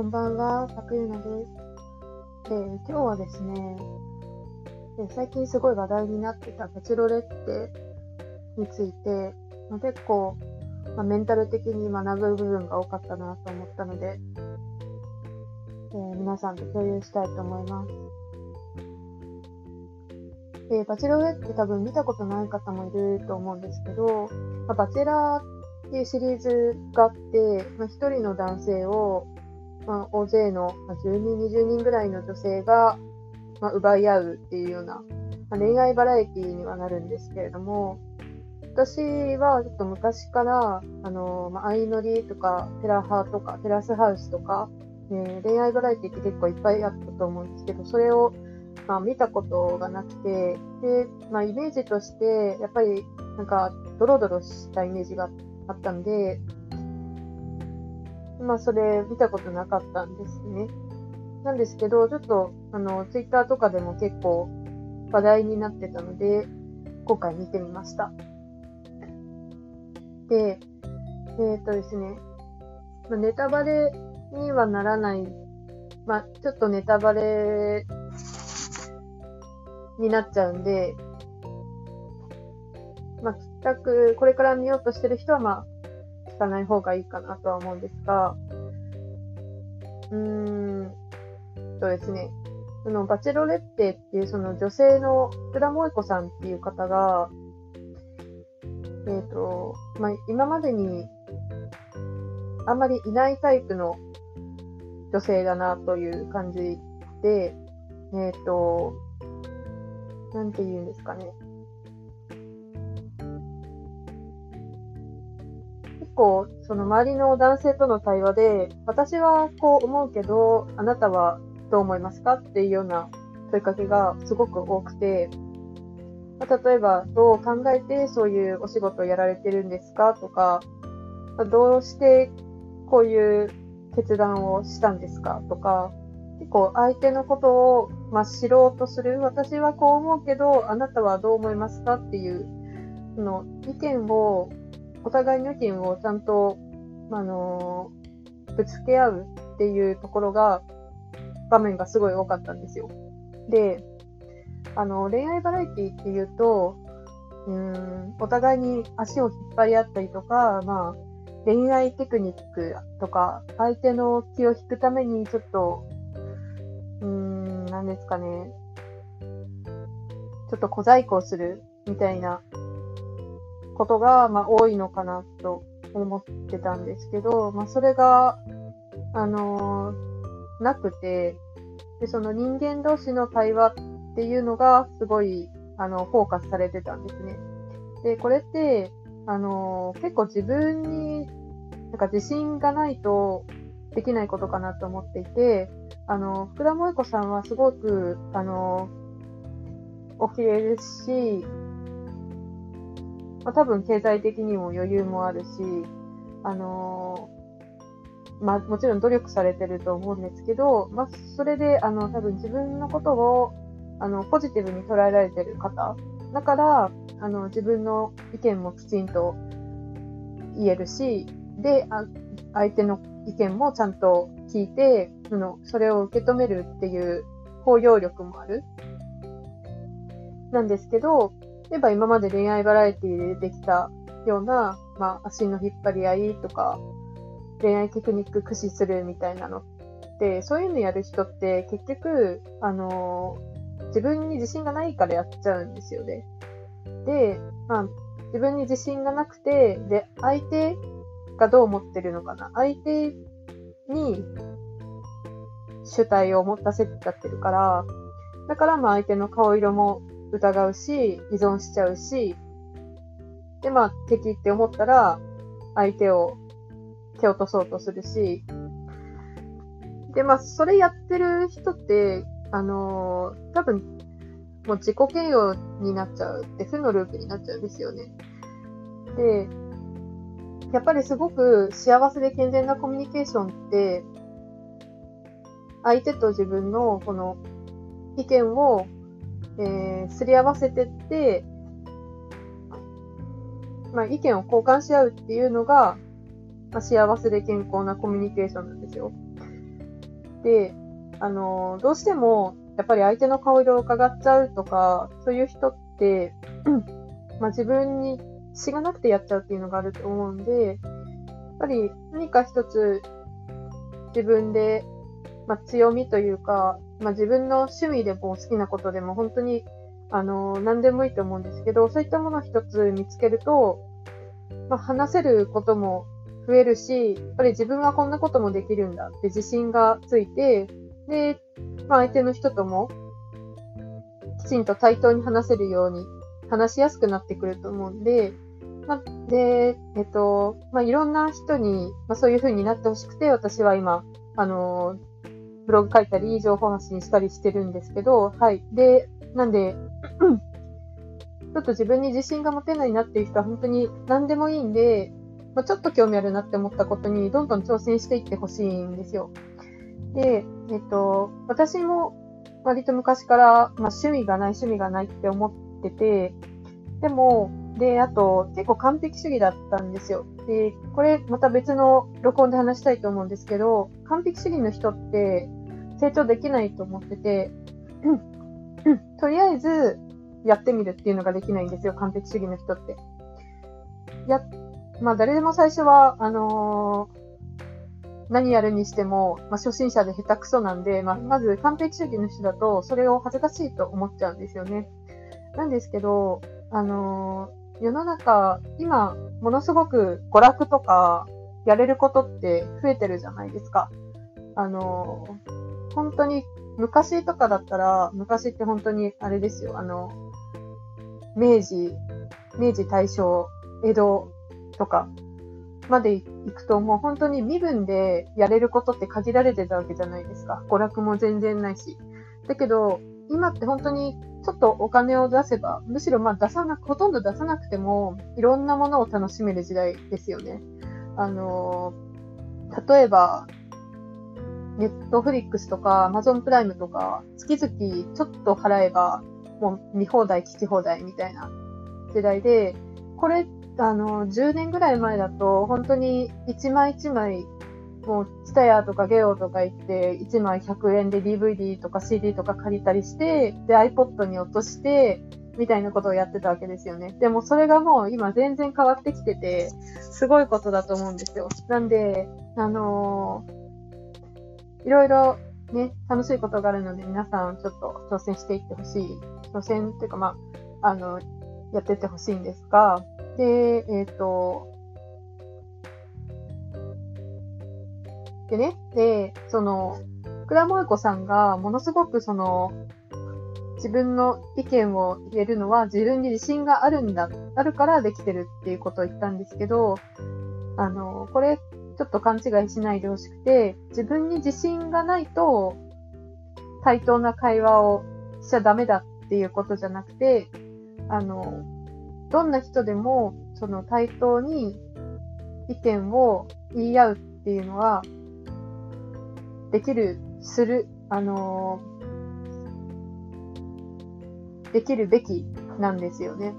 こんばんは、パクユナです。で、今日はですね、で最近すごい話題になってたバチロレッテについて、まあ、結構、まあ、メンタル的に学ぶ部分が多かったなと思ったので、えー、皆さんと共有したいと思います。で、バチロレって多分見たことない方もいると思うんですけど、まあ、バチェラーっていうシリーズがあって、まあ、一人の男性をまあ、大勢の、まあ、10人、20人ぐらいの女性が、まあ、奪い合うっていうような、まあ、恋愛バラエティにはなるんですけれども、私はちょっと昔から、あの、まあ、相乗りとか、テラハとか、テラスハウスとか、ね、恋愛バラエティって結構いっぱいあったと思うんですけど、それを、まあ、見たことがなくて、で、まあ、イメージとして、やっぱり、なんか、ドロドロしたイメージがあったんで、まあ、それ見たことなかったんですね。なんですけど、ちょっと、あの、ツイッターとかでも結構話題になってたので、今回見てみました。で、えー、っとですね、まあ、ネタバレにはならない、まあ、ちょっとネタバレになっちゃうんで、まあ、全く、これから見ようとしてる人は、まあ、かない方がいいかなとは思うんですが、うーんそうですね。そのバチェロレッテっていうその女性の福田萌子さんっていう方が、えっ、ー、と、まあ、今までにあんまりいないタイプの女性だなという感じで、えっ、ー、と、なんて言うんですかね。構、その周りの男性との対話で、私はこう思うけど、あなたはどう思いますかっていうような問いかけがすごく多くて、まあ、例えば、どう考えてそういうお仕事をやられてるんですかとか、まあ、どうしてこういう決断をしたんですかとか、結構相手のことを、まあ、知ろうとする。私はこう思うけど、あなたはどう思いますかっていう、その意見をお互いの意見をちゃんと、あのー、ぶつけ合うっていうところが、場面がすごい多かったんですよ。で、あの、恋愛バラエティっていうと、うん、お互いに足を引っ張り合ったりとか、まあ、恋愛テクニックとか、相手の気を引くためにちょっと、うーん、なんですかね、ちょっと小細工をするみたいなことが、まあ、多いのかなと思ってたんですけど、まあ、それが、あのー、なくて、で、その人間同士の対話っていうのがすごい、あの、フォーカスされてたんですね。で、これって、あのー、結構自分に、なんか自信がないとできないことかなと思っていて、あの、福田萌子さんはすごく、あのお綺麗ですし、まあ、多分経済的にも余裕もあるし、あのー、まあ、もちろん努力されてると思うんですけど、まあ、それで、あの、多分自分のことを、あの、ポジティブに捉えられてる方。だから、あの、自分の意見もきちんと言えるし、で、あ相手の意見もちゃんと聞いて、その、それを受け止めるっていう包容力もある。なんですけど、例えば今まで恋愛バラエティで出てきたような、まあ、足の引っ張り合いとか、恋愛テクニック駆使するみたいなのって、そういうのやる人って結局、あのー、自分に自信がないからやっちゃうんですよね。で、まあ、自分に自信がなくて、で、相手がどう思ってるのかな。相手に主体を持たせちゃってるから、だからまあ相手の顔色も疑うし、依存しちゃうし、で、まあ、敵って思ったら、相手を蹴落とそうとするし、で、まあ、それやってる人って、あのー、多分、もう自己嫌悪になっちゃうって負のループになっちゃうんですよね。で、やっぱりすごく幸せで健全なコミュニケーションって、相手と自分のこの意見をえー、すり合わせてって、まあ、意見を交換し合うっていうのが、まあ、幸せで健康なコミュニケーションなんですよ。で、あの、どうしても、やっぱり相手の顔色を伺っちゃうとか、そういう人って、まあ自分にしがなくてやっちゃうっていうのがあると思うんで、やっぱり何か一つ自分で、まあ、強みというか、まあ、自分の趣味でも好きなことでも本当に、あのー、何でもいいと思うんですけど、そういったものを一つ見つけると、まあ、話せることも増えるし、やっぱり自分はこんなこともできるんだって自信がついて、で、まあ、相手の人ともきちんと対等に話せるように話しやすくなってくると思うんで、まあ、で、えっと、まあ、いろんな人に、まあ、そういう風になってほしくて、私は今、あのブログ書いたり、情報発信したりしてるんですけど、はい。で、なんで、ちょっと自分に自信が持てないなっていう人は本当に何でもいいんで、まあ、ちょっと興味あるなって思ったことにどんどん挑戦していってほしいんですよ。で、えっと、私も割と昔から、まあ、趣味がない趣味がないって思ってて、でも、で、あと、結構完璧主義だったんですよ。で、これまた別の録音で話したいと思うんですけど、完璧主義の人って成長できないと思ってて、とりあえずやってみるっていうのができないんですよ、完璧主義の人って。や、まあ誰でも最初は、あのー、何やるにしても、まあ、初心者で下手くそなんで、まあ、まず完璧主義の人だと、それを恥ずかしいと思っちゃうんですよね。なんですけど、あのー、世の中、今、ものすごく娯楽とか、やれることって増えてるじゃないですか。あの、本当に、昔とかだったら、昔って本当にあれですよ、あの、明治、明治大正、江戸とかまで行くともう本当に身分でやれることって限られてたわけじゃないですか。娯楽も全然ないし。だけど、今って本当にちょっとお金を出せば、むしろまあ出さなく、ほとんど出さなくても、いろんなものを楽しめる時代ですよね。あの、例えば、ネットフリックスとか、アマゾンプライムとか、月々ちょっと払えば、もう見放題、聞き放題みたいな時代で、これ、あの、10年ぐらい前だと、本当に1枚1枚もう、ツタヤとかゲオとか行って、1枚100円で DVD とか CD とか借りたりして、で、iPod に落として、みたいなことをやってたわけですよね。でもそれがもう今全然変わってきてて、すごいことだと思うんですよ。なんで、あのー、いろいろね、楽しいことがあるので皆さんちょっと挑戦していってほしい。挑戦っていうかまあ、あの、やってってほしいんですが、で、えっ、ー、と、でね、で、その、福田萌子さんがものすごくその、自分の意見を言えるのは自分に自信があるんだ、あるからできてるっていうことを言ったんですけど、あの、これちょっと勘違いしないでほしくて、自分に自信がないと対等な会話をしちゃダメだっていうことじゃなくて、あの、どんな人でもその対等に意見を言い合うっていうのはできる、する、あのー、できるべきなんですよね。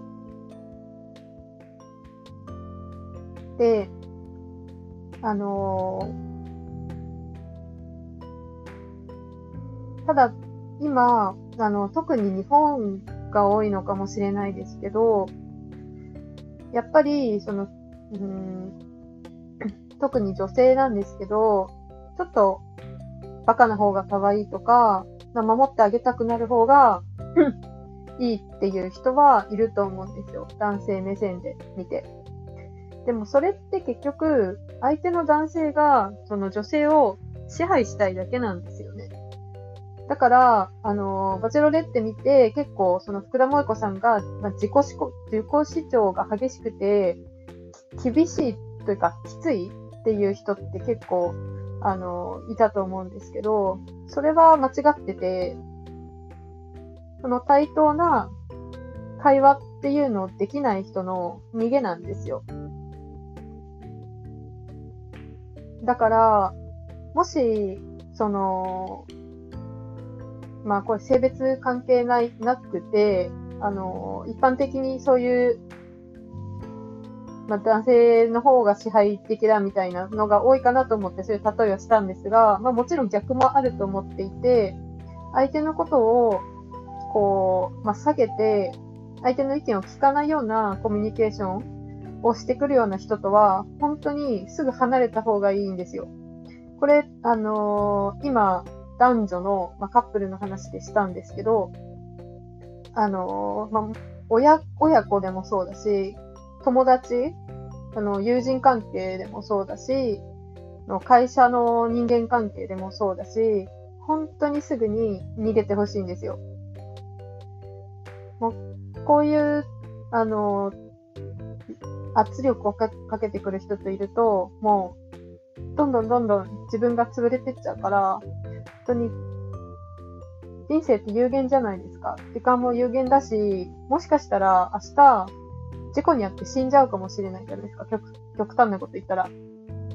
で、あのー、ただ、今、あの、特に日本が多いのかもしれないですけど、やっぱり、その、うん、特に女性なんですけど、ちょっとバカな方が可愛いとか、守ってあげたくなる方が いいっていう人はいると思うんですよ。男性目線で見て。でもそれって結局、相手の男性がその女性を支配したいだけなんですよね。だから、あの、バチェロレって見て、結構、その福田萌子さんが、まあ、自己自己主張が激しくて、厳しいというか、きついっていう人って結構あの、いたと思うんですけど、それは間違ってて、その対等な会話っていうのをできない人の逃げなんですよ。だから、もし、その、まあこれ性別関係ない、なくて、あの、一般的にそういうまあ、男性の方が支配的だみたいなのが多いかなと思ってそういう例えをしたんですが、まあ、もちろん逆もあると思っていて、相手のことを、こう、まあ、下げて、相手の意見を聞かないようなコミュニケーションをしてくるような人とは、本当にすぐ離れた方がいいんですよ。これ、あのー、今、男女の、まあ、カップルの話でしたんですけど、あのー、まあ、親、親子でもそうだし、友達、あの、友人関係でもそうだし、会社の人間関係でもそうだし、本当にすぐに逃げてほしいんですよ。もうこういう、あの、圧力をかけてくる人といると、もう、どんどんどんどん自分が潰れてっちゃうから、本当に、人生って有限じゃないですか。時間も有限だし、もしかしたら明日、事故にあって死んじゃうかもしれないじゃないですか。極極端なこと言ったら。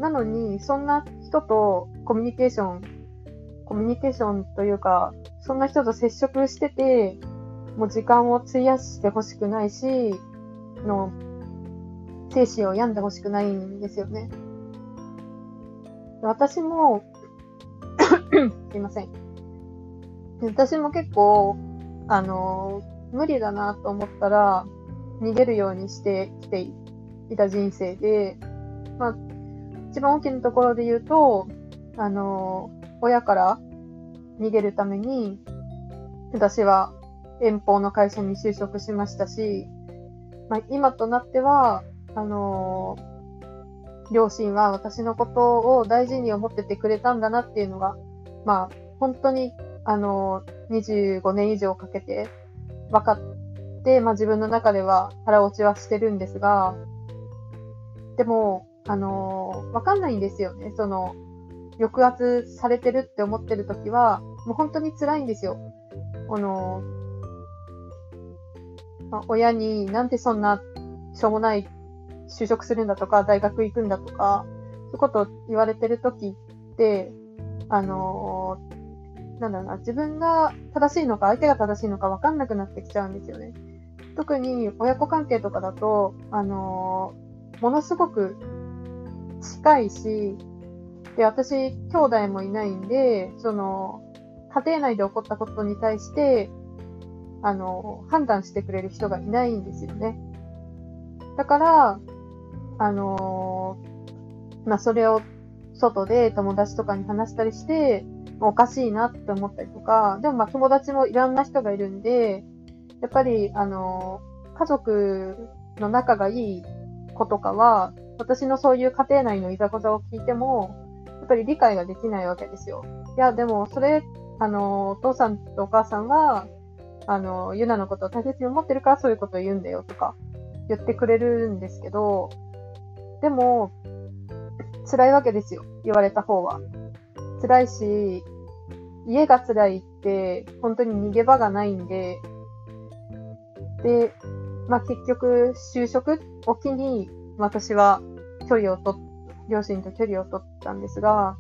なのに、そんな人とコミュニケーション、コミュニケーションというか、そんな人と接触してて、もう時間を費やしてほしくないし、の、精神を病んでほしくないんですよね。私も すいません。私も結構、あの、無理だなと思ったら、逃げるようにしてきていた人生で、まあ、一番大きなところで言うと、あの、親から逃げるために、私は遠方の会社に就職しましたし、まあ、今となっては、あの、両親は私のことを大事に思っててくれたんだなっていうのが、まあ、本当に、あのー、25年以上かけて分かっ、まあ自分の中では腹落ちはしてるんですが、でも、あのー、わかんないんですよね。その、抑圧されてるって思ってる時は、もう本当に辛いんですよ。あのまあ、親になんでそんなしょうもない就職するんだとか、大学行くんだとか、そういうこと言われてる時って、あのー、なんだろうな、自分が正しいのか、相手が正しいのか分かんなくなってきちゃうんですよね。特に親子関係とかだと、あのー、ものすごく近いし、で、私、兄弟もいないんで、その、家庭内で起こったことに対して、あの、判断してくれる人がいないんですよね。だから、あのー、まあ、それを外で友達とかに話したりして、おかしいなって思ったりとか、でもまあ友達もいろんな人がいるんで、やっぱり、あの、家族の仲がいい子とかは、私のそういう家庭内のいざこざを聞いても、やっぱり理解ができないわけですよ。いや、でもそれ、あの、お父さんとお母さんは、あの、ユナのことを大切に思ってるからそういうことを言うんだよとか言ってくれるんですけど、でも、辛いわけですよ。言われた方は。辛いし、家が辛いって本当に逃げ場がないんで、で、まあ結局就職を機に私は距離をと、両親と距離を取ったんですが、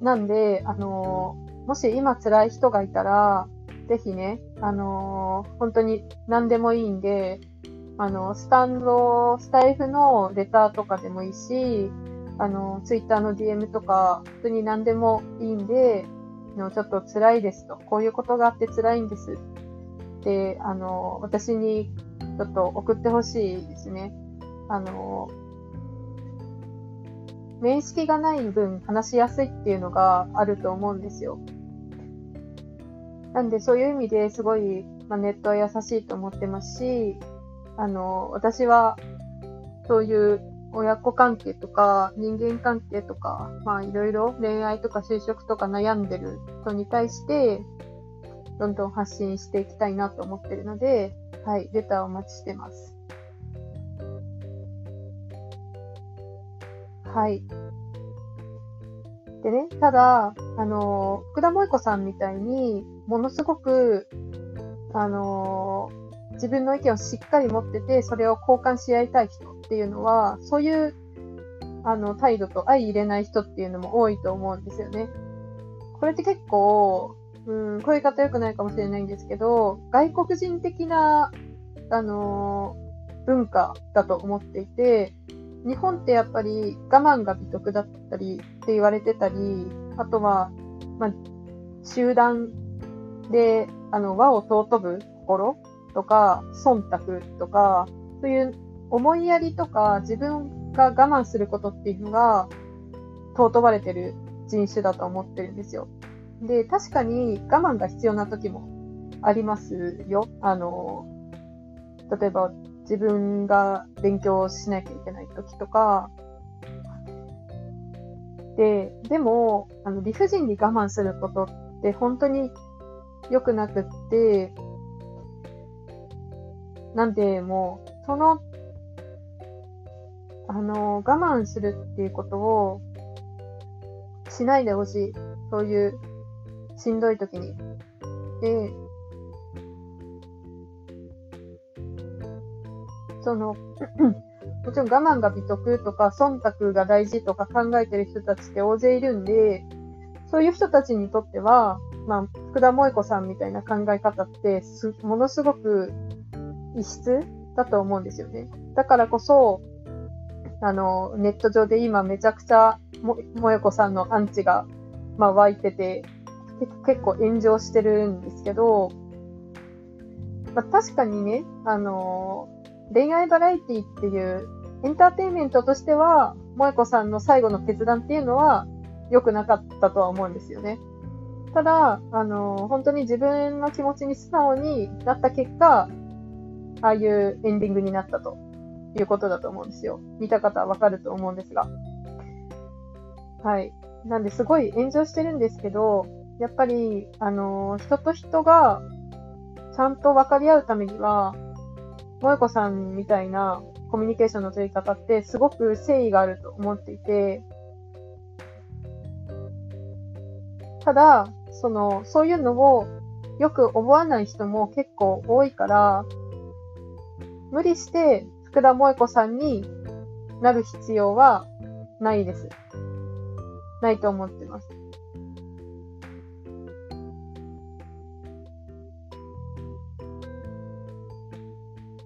なんで、あのもし今辛い人がいたら、ぜひね、あのー、本当に何でもいいんで、あの、スタンド、スタイフのレターとかでもいいし、あの、ツイッターの DM とか、本当に何でもいいんで、のちょっと辛いですと、こういうことがあって辛いんですで、あの、私にちょっと送ってほしいですね。あの、面識がない分話しやすいっていうのがあると思うんですよ。なんでそういう意味ですごい、まあ、ネットは優しいと思ってますし、あの、私はそういう親子関係とか人間関係とか、まあいろいろ恋愛とか就職とか悩んでる人に対して、どんどん発信していきたいなと思ってるので、はい、レターお待ちしてます。はい。でね、ただ、あの、福田萌子さんみたいに、ものすごく、あの、自分の意見をしっかり持ってて、それを交換し合いたい人っていうのは、そういう、あの、態度と相入れない人っていうのも多いと思うんですよね。これって結構、うん、こういう方良くないかもしれないんですけど、外国人的な、あの文化だと思っていて、日本ってやっぱり我慢が美徳だったりって言われてたり、あとは、まあ、集団で、あの、和を尊ぶ心とか、忖度とか、そういう思いやりとか自分が我慢することっていうのが尊ばれてる人種だと思ってるんですよ。で、確かに我慢が必要な時もありますよ。あの、例えば自分が勉強しなきゃいけない時とか、で、でも、あの、理不尽に我慢することって本当に良くなくって、なんで、もう、その、あの、我慢するっていうことをしないでほしい。そういうしんどい時に。で、その、もちろん我慢が美徳とか忖度が大事とか考えてる人たちって大勢いるんで、そういう人たちにとっては、まあ、福田萌子さんみたいな考え方ってす、ものすごく異質？だと思うんですよね。だからこそ、あの、ネット上で今めちゃくちゃも、萌子さんのアンチが、まあ、湧いてて、結構炎上してるんですけど、まあ、確かにね、あの恋愛バラエティっていうエンターテインメントとしては、萌子さんの最後の決断っていうのは良くなかったとは思うんですよね。ただ、あの本当に自分の気持ちに素直になった結果、ああいうエンディングになったということだと思うんですよ。見た方はわかると思うんですが。はい。なんですごい炎上してるんですけど、やっぱり、あの人と人がちゃんと分かり合うためには、萌子さんみたいなコミュニケーションの取り方ってすごく誠意があると思っていて、ただ、その、そういうのをよく思わない人も結構多いから、無理して福田萌子さんになる必要はないです。ないと思ってます。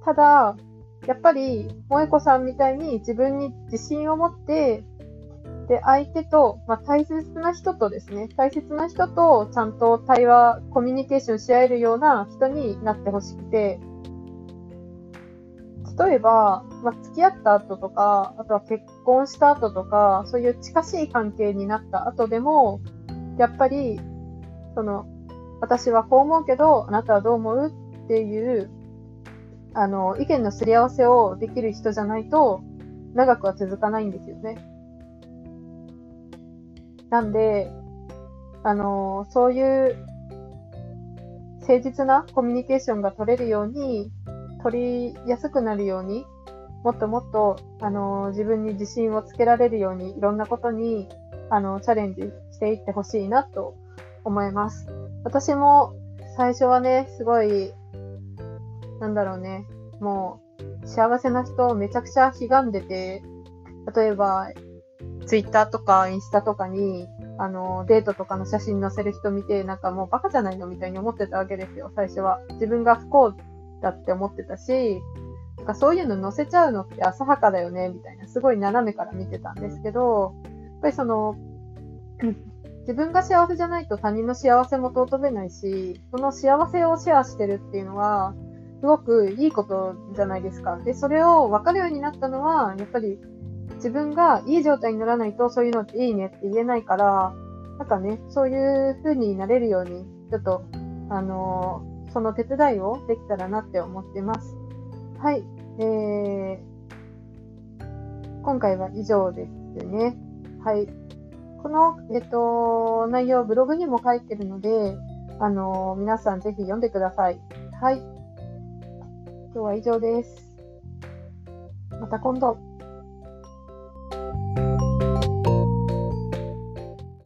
ただ、やっぱり、萌子さんみたいに自分に自信を持って、で、相手と、まあ、大切な人とですね、大切な人とちゃんと対話、コミュニケーションし合えるような人になってほしくて、例えば、まあ、付き合った後とか、あとは結婚した後とか、そういう近しい関係になった後でも、やっぱり、その、私はこう思うけど、あなたはどう思うっていう、あの、意見のすり合わせをできる人じゃないと、長くは続かないんですよね。なんで、あの、そういう誠実なコミュニケーションが取れるように、取りやすくなるように、もっともっと、あの、自分に自信をつけられるように、いろんなことに、あの、チャレンジしていってほしいなと思います。私も最初はね、すごいなんだろうね、もう、幸せな人をめちゃくちゃ悲願でて、例えば、ツイッターとかインスタとかに、あの、デートとかの写真載せる人見て、なんかもうバカじゃないのみたいに思ってたわけですよ、最初は。自分が不幸だって思ってたし、なんかそういうの載せちゃうのって浅はかだよね、みたいな、すごい斜めから見てたんですけど、やっぱりその、自分が幸せじゃないと他人の幸せも尊べないし、その幸せをシェアしてるっていうのは、すごくいいことじゃないですか。で、それを分かるようになったのは、やっぱり自分がいい状態にならないとそういうのっていいねって言えないから、なんかね、そういう風になれるように、ちょっと、あのー、その手伝いをできたらなって思ってます。はい。えー、今回は以上ですね。はい。この、えっと、内容、ブログにも書いてるので、あのー、皆さんぜひ読んでください。はい。今日は以上です。また今度。